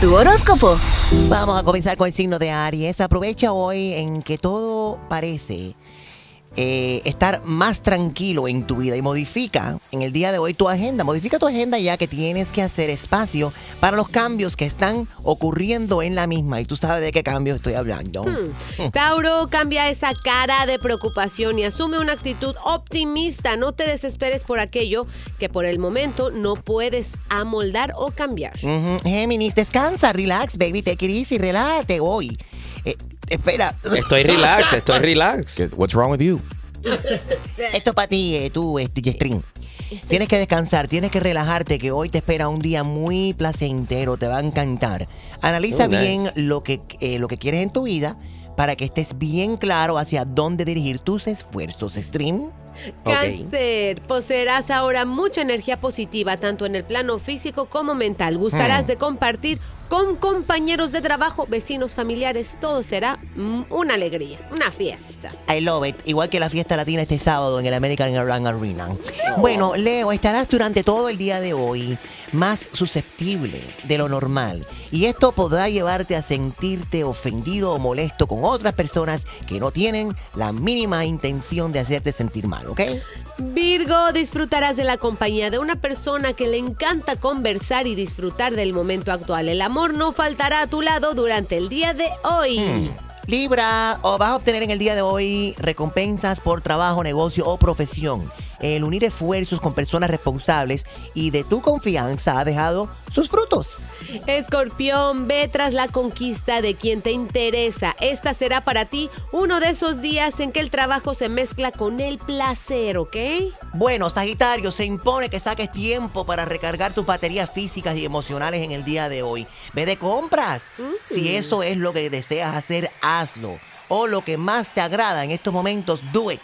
Tu horóscopo. Vamos a comenzar con el signo de Aries. Aprovecha hoy en que todo parece eh, estar más tranquilo en tu vida y modifica en el día de hoy tu agenda. Modifica tu agenda ya que tienes que hacer espacio para los cambios que están ocurriendo en la misma. Y tú sabes de qué cambios estoy hablando. Hmm. Tauro, cambia esa cara de preocupación y asume una actitud optimista. No te desesperes por aquello que por el momento no puedes amoldar o cambiar. Géminis, descansa, relax, baby, take it easy, relájate hoy. Eh, espera, Estoy relax, estoy relax. What's wrong with you? esto es para ti, eh, tú, este, Yestrin. Tienes que descansar, tienes que relajarte, que hoy te espera un día muy placentero, te va a encantar. Analiza nice. bien lo que, eh, lo que quieres en tu vida para que estés bien claro hacia dónde dirigir tus esfuerzos, Stream. Cáncer, poseerás ahora mucha energía positiva, tanto en el plano físico como mental. Gustarás Hmm. de compartir con compañeros de trabajo, vecinos, familiares. Todo será mm, una alegría, una fiesta. I love it. Igual que la fiesta latina este sábado en el American Airlines Arena. Bueno, Leo, estarás durante todo el día de hoy más susceptible de lo normal. Y esto podrá llevarte a sentirte ofendido o molesto con otras personas que no tienen la mínima intención de hacerte sentir mal, ¿ok? Virgo, disfrutarás de la compañía de una persona que le encanta conversar y disfrutar del momento actual. El amor no faltará a tu lado durante el día de hoy. Hmm. Libra, o vas a obtener en el día de hoy recompensas por trabajo, negocio o profesión. El unir esfuerzos con personas responsables y de tu confianza ha dejado sus frutos. Escorpión, ve tras la conquista de quien te interesa. Esta será para ti uno de esos días en que el trabajo se mezcla con el placer, ¿ok? Bueno, Sagitario, se impone que saques tiempo para recargar tus baterías físicas y emocionales en el día de hoy. Ve de compras. Si eso es lo que deseas hacer, hazlo. O lo que más te agrada en estos momentos, do it.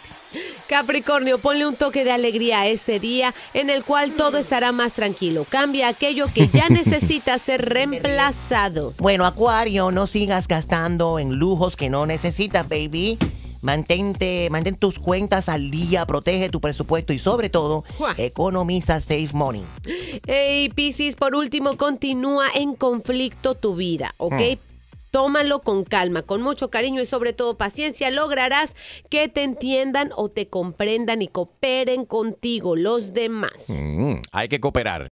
Capricornio, ponle un toque de alegría a este día en el cual todo estará más tranquilo. Cambia aquello que ya necesita ser reemplazado. Bueno, Acuario, no sigas gastando en lujos que no necesitas, baby. Mantente, mantén tus cuentas al día, protege tu presupuesto y sobre todo, economiza save money. Hey, Piscis, por último, continúa en conflicto tu vida, ¿ok? Tómalo con calma, con mucho cariño y sobre todo paciencia. Lograrás que te entiendan o te comprendan y cooperen contigo los demás. Mm, hay que cooperar.